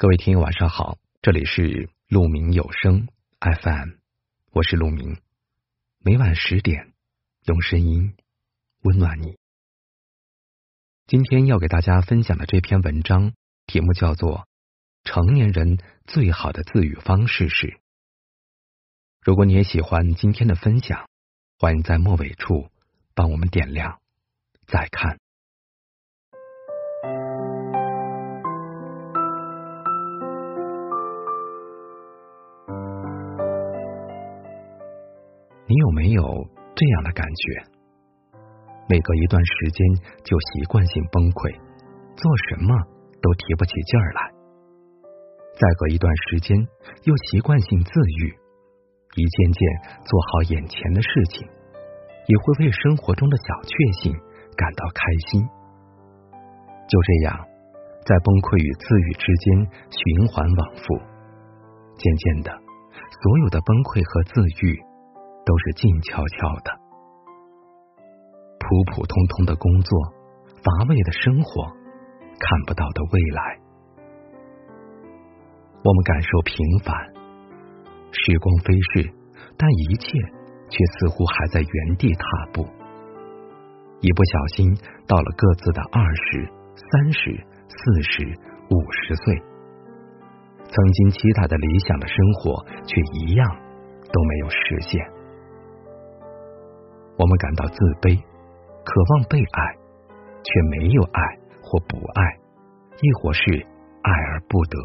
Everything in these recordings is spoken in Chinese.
各位听友晚上好，这里是鹿鸣有声 FM，我是鹿鸣，每晚十点用声音温暖你。今天要给大家分享的这篇文章题目叫做《成年人最好的自愈方式是》。如果你也喜欢今天的分享，欢迎在末尾处帮我们点亮再看。你有没有这样的感觉？每隔一段时间就习惯性崩溃，做什么都提不起劲儿来；再隔一段时间又习惯性自愈，一件件做好眼前的事情，也会为生活中的小确幸感到开心。就这样，在崩溃与自愈之间循环往复，渐渐的，所有的崩溃和自愈。都是静悄悄的，普普通通的工作，乏味的生活，看不到的未来。我们感受平凡，时光飞逝，但一切却似乎还在原地踏步。一不小心到了各自的二十三十、四十、五十岁，曾经期待的理想的生活，却一样都没有实现。我们感到自卑，渴望被爱，却没有爱或不爱，亦或是爱而不得，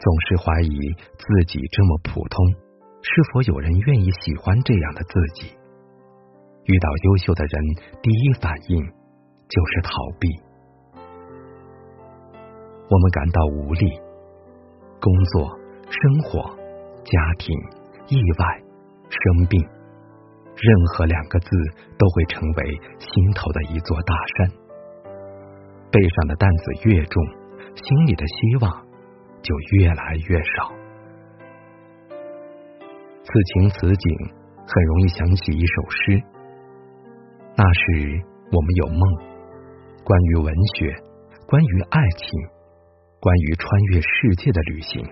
总是怀疑自己这么普通，是否有人愿意喜欢这样的自己？遇到优秀的人，第一反应就是逃避。我们感到无力，工作、生活、家庭、意外、生病。任何两个字都会成为心头的一座大山，背上的担子越重，心里的希望就越来越少。此情此景，很容易想起一首诗。那时我们有梦，关于文学，关于爱情，关于穿越世界的旅行。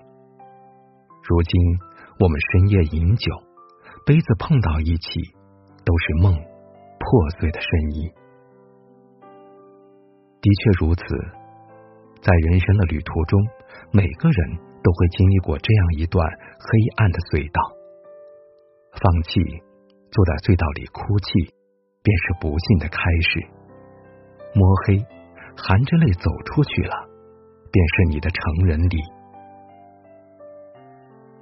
如今我们深夜饮酒，杯子碰到一起。都是梦破碎的声音。的确如此，在人生的旅途中，每个人都会经历过这样一段黑暗的隧道。放弃，坐在隧道里哭泣，便是不幸的开始。摸黑，含着泪走出去了，便是你的成人礼。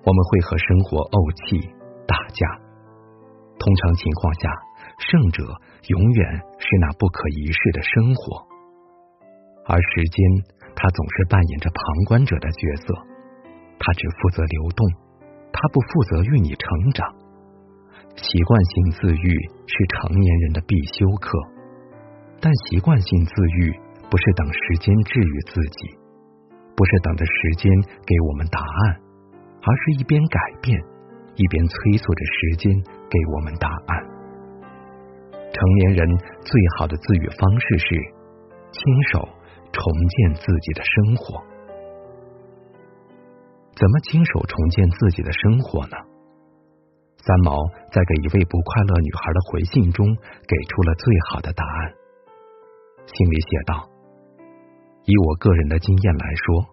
我们会和生活怄气、打架。通常情况下，胜者永远是那不可一世的生活，而时间，它总是扮演着旁观者的角色，它只负责流动，它不负责与你成长。习惯性自愈是成年人的必修课，但习惯性自愈不是等时间治愈自己，不是等着时间给我们答案，而是一边改变。一边催促着时间给我们答案。成年人最好的自愈方式是亲手重建自己的生活。怎么亲手重建自己的生活呢？三毛在给一位不快乐女孩的回信中给出了最好的答案。信里写道：“以我个人的经验来说，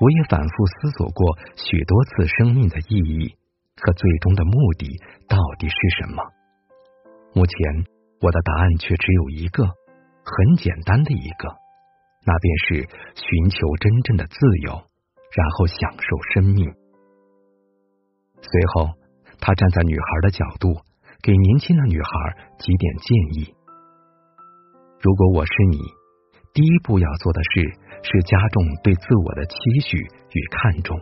我也反复思索过许多次生命的意义。”可最终的目的到底是什么？目前我的答案却只有一个，很简单的一个，那便是寻求真正的自由，然后享受生命。随后，他站在女孩的角度，给年轻的女孩几点建议：如果我是你，第一步要做的事是加重对自我的期许与看重。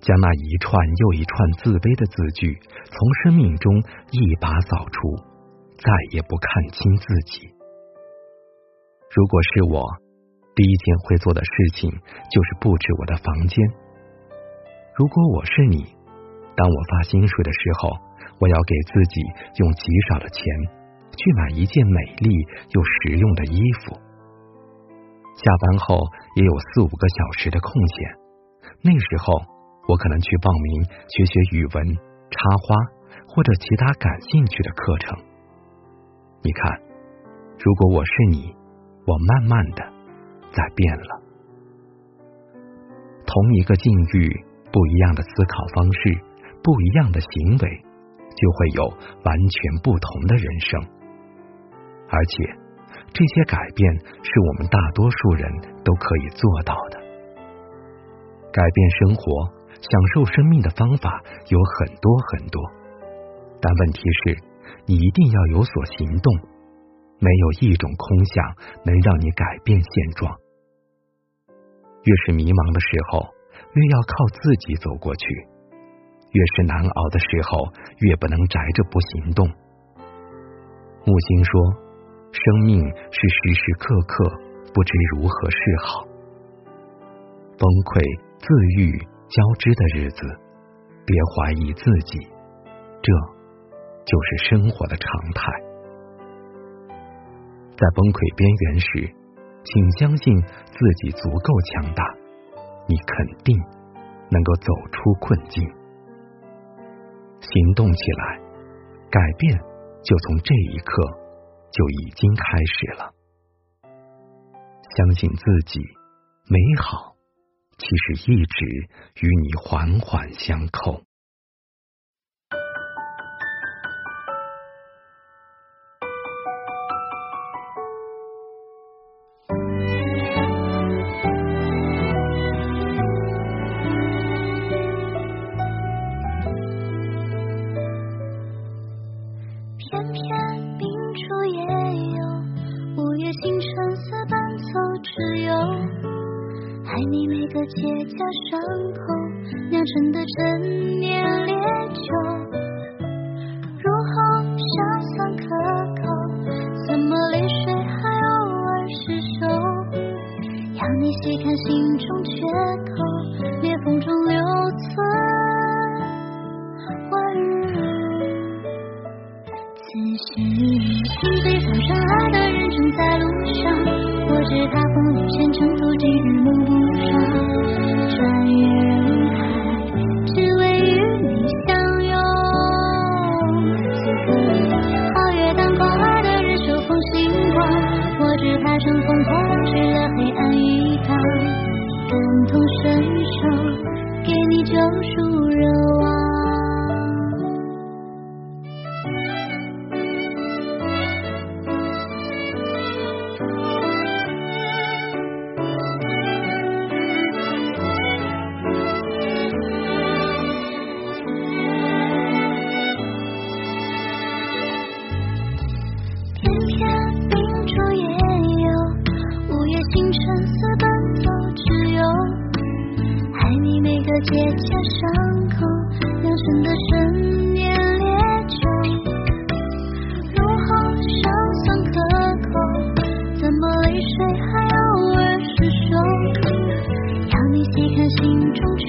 将那一串又一串自卑的字句从生命中一把扫除，再也不看清自己。如果是我，第一件会做的事情就是布置我的房间。如果我是你，当我发薪水的时候，我要给自己用极少的钱去买一件美丽又实用的衣服。下班后也有四五个小时的空闲，那时候我可能去报名学学语文、插花或者其他感兴趣的课程。你看，如果我是你，我慢慢的在变了。同一个境遇，不一样的思考方式，不一样的行为，就会有完全不同的人生，而且。这些改变是我们大多数人都可以做到的。改变生活、享受生命的方法有很多很多，但问题是，你一定要有所行动。没有一种空想能让你改变现状。越是迷茫的时候，越要靠自己走过去；越是难熬的时候，越不能宅着不行动。木星说。生命是时时刻刻不知如何是好，崩溃、自愈交织的日子，别怀疑自己，这就是生活的常态。在崩溃边缘时，请相信自己足够强大，你肯定能够走出困境。行动起来，改变就从这一刻。就已经开始了。相信自己，美好其实一直与你环环相扣，偏偏秉烛夜游，五月星辰似伴奏之友。爱你每个结痂伤口酿成的陈年烈酒，入喉尚算可口，怎么泪水还偶尔失守？要你细看心中缺口，裂缝中留存心最早深爱的人正在路上，我知他风雨兼程途，经日暮不。生死奔走，只有爱你每个结痂伤口酿成的陈年烈酒，入喉尚算可口，怎么泪水还偶尔失守？要你细看心中缺